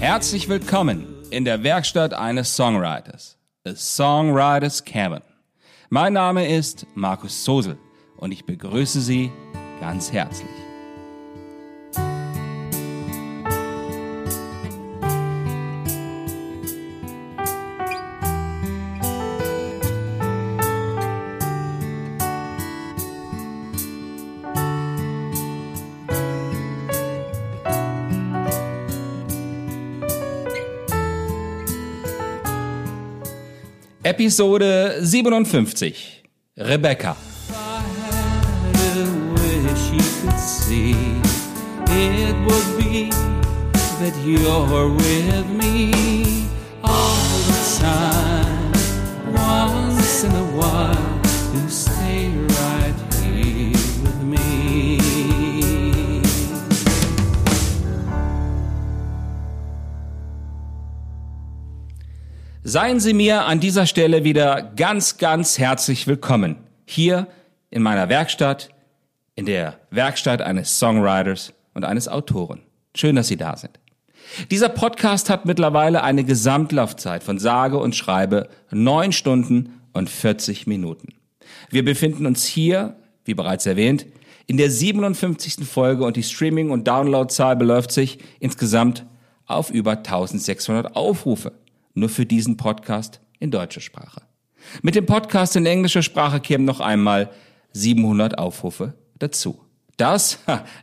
Herzlich willkommen in der Werkstatt eines Songwriters, A Songwriters Cabin. Mein Name ist Markus Sosel und ich begrüße Sie ganz herzlich. Episode 57. Rebecca. That you're with me all the time. Seien Sie mir an dieser Stelle wieder ganz, ganz herzlich willkommen. Hier in meiner Werkstatt, in der Werkstatt eines Songwriters und eines Autoren. Schön, dass Sie da sind. Dieser Podcast hat mittlerweile eine Gesamtlaufzeit von sage und schreibe neun Stunden und 40 Minuten. Wir befinden uns hier, wie bereits erwähnt, in der 57. Folge und die Streaming- und Downloadzahl beläuft sich insgesamt auf über 1600 Aufrufe. Nur für diesen Podcast in deutscher Sprache. Mit dem Podcast in englischer Sprache kämen noch einmal 700 Aufrufe dazu. Das,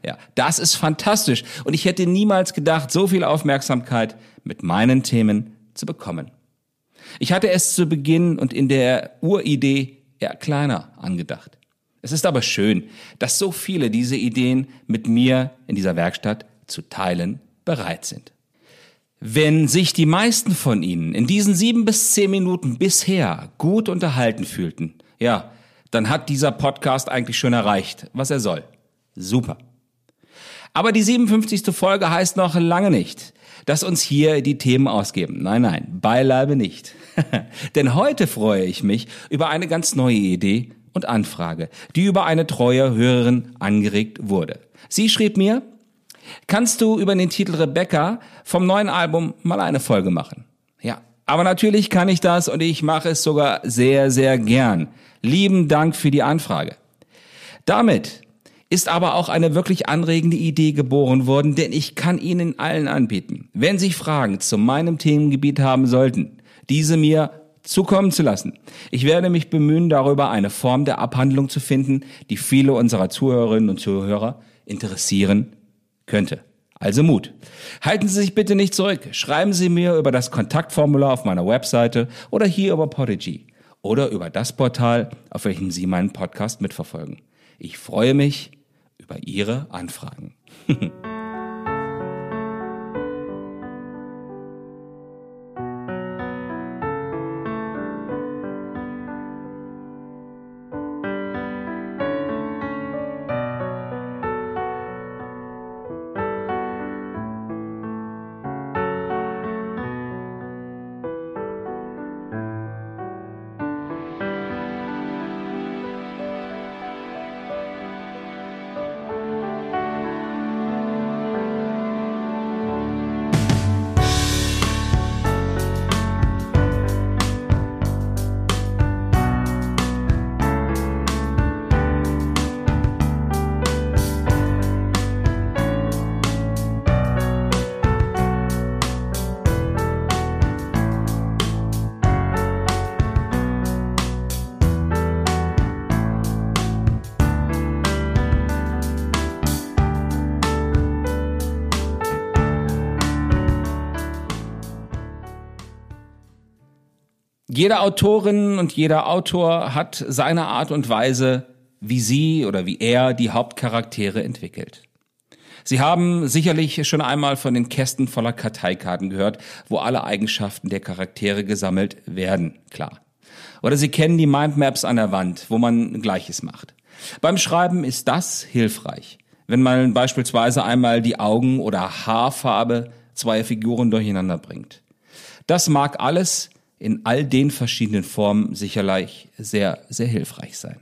ja, das ist fantastisch und ich hätte niemals gedacht, so viel Aufmerksamkeit mit meinen Themen zu bekommen. Ich hatte es zu Beginn und in der Uridee eher kleiner angedacht. Es ist aber schön, dass so viele diese Ideen mit mir in dieser Werkstatt zu teilen bereit sind. Wenn sich die meisten von Ihnen in diesen sieben bis zehn Minuten bisher gut unterhalten fühlten, ja, dann hat dieser Podcast eigentlich schon erreicht, was er soll. Super. Aber die 57. Folge heißt noch lange nicht, dass uns hier die Themen ausgeben. Nein, nein, beileibe nicht. Denn heute freue ich mich über eine ganz neue Idee und Anfrage, die über eine treue Hörerin angeregt wurde. Sie schrieb mir, kannst du über den Titel Rebecca vom neuen Album mal eine Folge machen. Ja, aber natürlich kann ich das und ich mache es sogar sehr, sehr gern. Lieben Dank für die Anfrage. Damit ist aber auch eine wirklich anregende Idee geboren worden, denn ich kann Ihnen allen anbieten, wenn Sie Fragen zu meinem Themengebiet haben sollten, diese mir zukommen zu lassen. Ich werde mich bemühen, darüber eine Form der Abhandlung zu finden, die viele unserer Zuhörerinnen und Zuhörer interessieren könnte. Also Mut. Halten Sie sich bitte nicht zurück. Schreiben Sie mir über das Kontaktformular auf meiner Webseite oder hier über Podigy oder über das Portal, auf welchem Sie meinen Podcast mitverfolgen. Ich freue mich über Ihre Anfragen. Jede Autorin und jeder Autor hat seine Art und Weise, wie sie oder wie er die Hauptcharaktere entwickelt. Sie haben sicherlich schon einmal von den Kästen voller Karteikarten gehört, wo alle Eigenschaften der Charaktere gesammelt werden, klar. Oder Sie kennen die Mindmaps an der Wand, wo man Gleiches macht. Beim Schreiben ist das hilfreich, wenn man beispielsweise einmal die Augen- oder Haarfarbe zweier Figuren durcheinander bringt. Das mag alles in all den verschiedenen Formen sicherlich sehr, sehr hilfreich sein.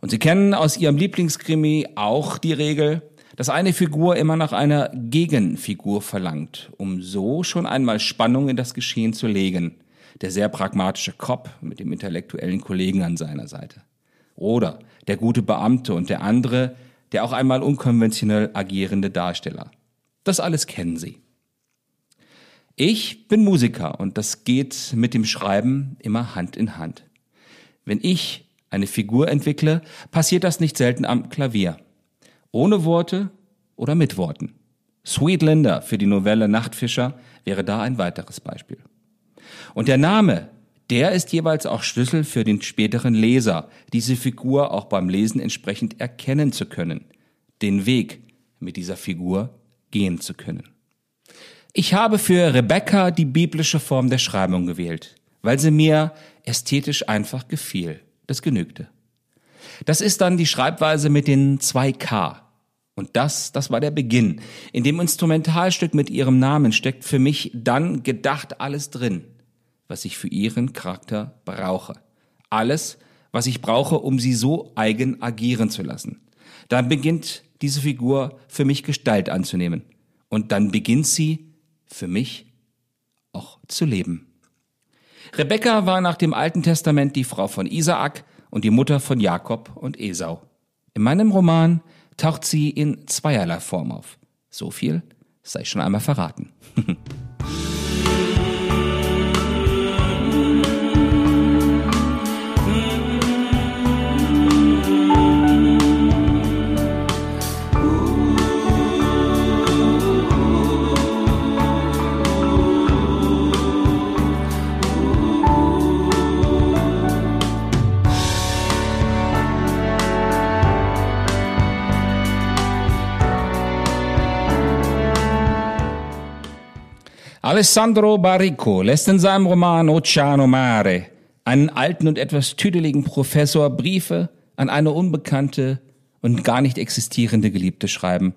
Und Sie kennen aus Ihrem Lieblingskrimi auch die Regel, dass eine Figur immer nach einer Gegenfigur verlangt, um so schon einmal Spannung in das Geschehen zu legen. Der sehr pragmatische Cop mit dem intellektuellen Kollegen an seiner Seite. Oder der gute Beamte und der andere, der auch einmal unkonventionell agierende Darsteller. Das alles kennen Sie. Ich bin Musiker und das geht mit dem Schreiben immer Hand in Hand. Wenn ich eine Figur entwickle, passiert das nicht selten am Klavier. Ohne Worte oder mit Worten. Sweet Linda für die Novelle Nachtfischer wäre da ein weiteres Beispiel. Und der Name, der ist jeweils auch Schlüssel für den späteren Leser, diese Figur auch beim Lesen entsprechend erkennen zu können, den Weg mit dieser Figur gehen zu können. Ich habe für Rebecca die biblische Form der Schreibung gewählt, weil sie mir ästhetisch einfach gefiel. Das genügte. Das ist dann die Schreibweise mit den zwei K. Und das, das war der Beginn. In dem Instrumentalstück mit ihrem Namen steckt für mich dann gedacht alles drin, was ich für ihren Charakter brauche. Alles, was ich brauche, um sie so eigen agieren zu lassen. Dann beginnt diese Figur für mich Gestalt anzunehmen. Und dann beginnt sie für mich auch zu leben. Rebekka war nach dem Alten Testament die Frau von Isaak und die Mutter von Jakob und Esau. In meinem Roman taucht sie in zweierlei Form auf. So viel sei schon einmal verraten. Alessandro Barrico lässt in seinem Roman Oceano Mare einen alten und etwas tüdeligen Professor Briefe an eine unbekannte und gar nicht existierende Geliebte schreiben,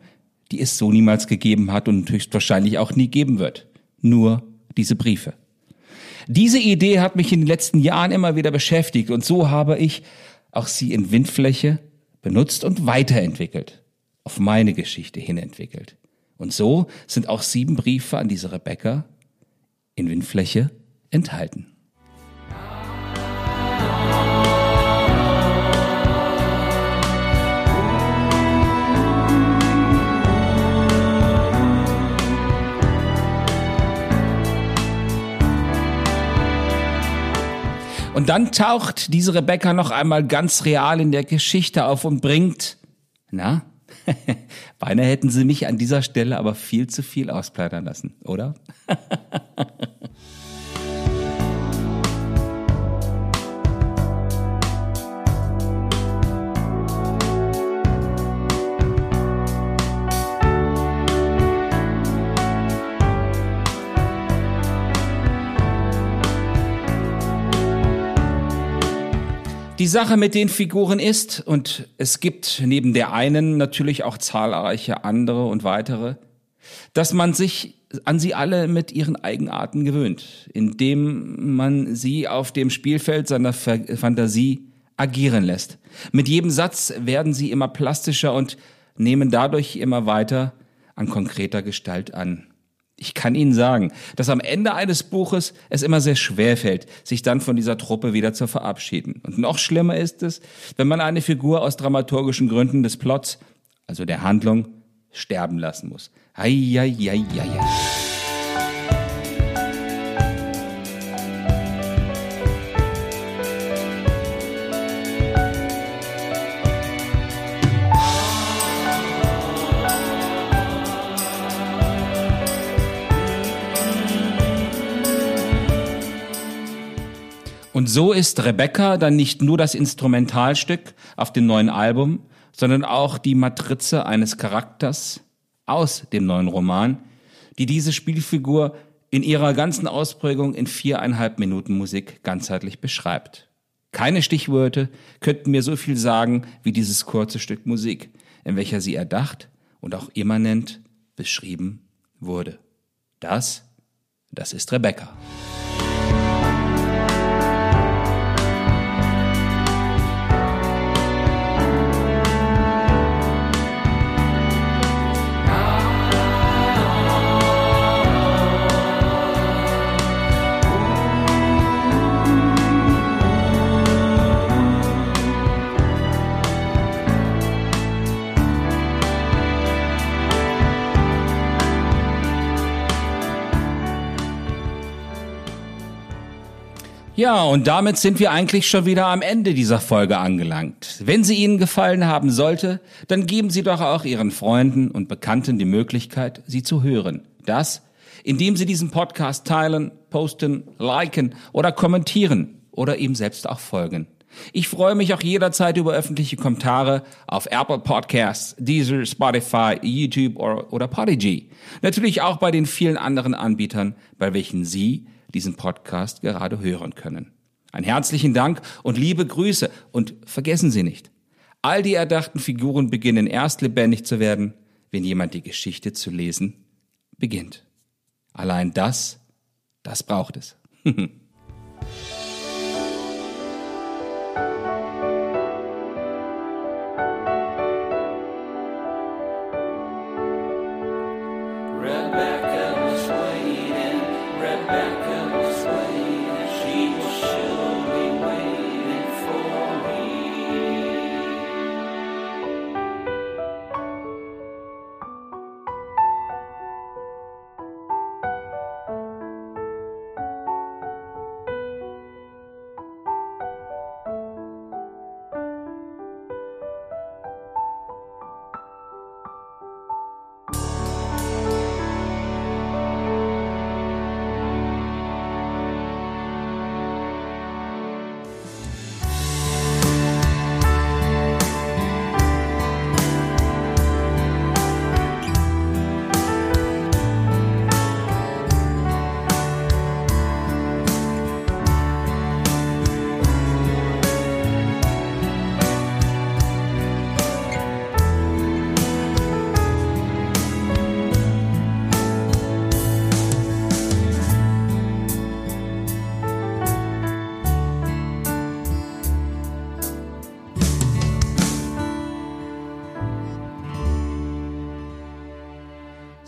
die es so niemals gegeben hat und höchstwahrscheinlich auch nie geben wird. Nur diese Briefe. Diese Idee hat mich in den letzten Jahren immer wieder beschäftigt und so habe ich auch sie in Windfläche benutzt und weiterentwickelt, auf meine Geschichte hin entwickelt. Und so sind auch sieben Briefe an diese Rebecca in Windfläche enthalten. Und dann taucht diese Rebecca noch einmal ganz real in der Geschichte auf und bringt, na, Beinahe hätten Sie mich an dieser Stelle aber viel zu viel ausplaudern lassen, oder? Die Sache mit den Figuren ist, und es gibt neben der einen natürlich auch zahlreiche andere und weitere, dass man sich an sie alle mit ihren Eigenarten gewöhnt, indem man sie auf dem Spielfeld seiner Fantasie agieren lässt. Mit jedem Satz werden sie immer plastischer und nehmen dadurch immer weiter an konkreter Gestalt an. Ich kann Ihnen sagen, dass am Ende eines Buches es immer sehr schwer fällt, sich dann von dieser Truppe wieder zu verabschieden. Und noch schlimmer ist es, wenn man eine Figur aus dramaturgischen Gründen des Plots, also der Handlung, sterben lassen muss. Ei, ei, ei, ei, ei. Und so ist Rebecca dann nicht nur das Instrumentalstück auf dem neuen Album, sondern auch die Matrize eines Charakters aus dem neuen Roman, die diese Spielfigur in ihrer ganzen Ausprägung in viereinhalb Minuten Musik ganzheitlich beschreibt. Keine Stichworte könnten mir so viel sagen wie dieses kurze Stück Musik, in welcher sie erdacht und auch immanent beschrieben wurde. Das, das ist Rebecca. Ja, und damit sind wir eigentlich schon wieder am Ende dieser Folge angelangt. Wenn sie Ihnen gefallen haben sollte, dann geben Sie doch auch Ihren Freunden und Bekannten die Möglichkeit, sie zu hören. Das, indem Sie diesen Podcast teilen, posten, liken oder kommentieren oder ihm selbst auch folgen. Ich freue mich auch jederzeit über öffentliche Kommentare auf Apple Podcasts, Deezer, Spotify, YouTube oder, oder Podigy. Natürlich auch bei den vielen anderen Anbietern, bei welchen Sie diesen Podcast gerade hören können. Einen herzlichen Dank und liebe Grüße und vergessen Sie nicht, all die erdachten Figuren beginnen erst lebendig zu werden, wenn jemand die Geschichte zu lesen beginnt. Allein das, das braucht es.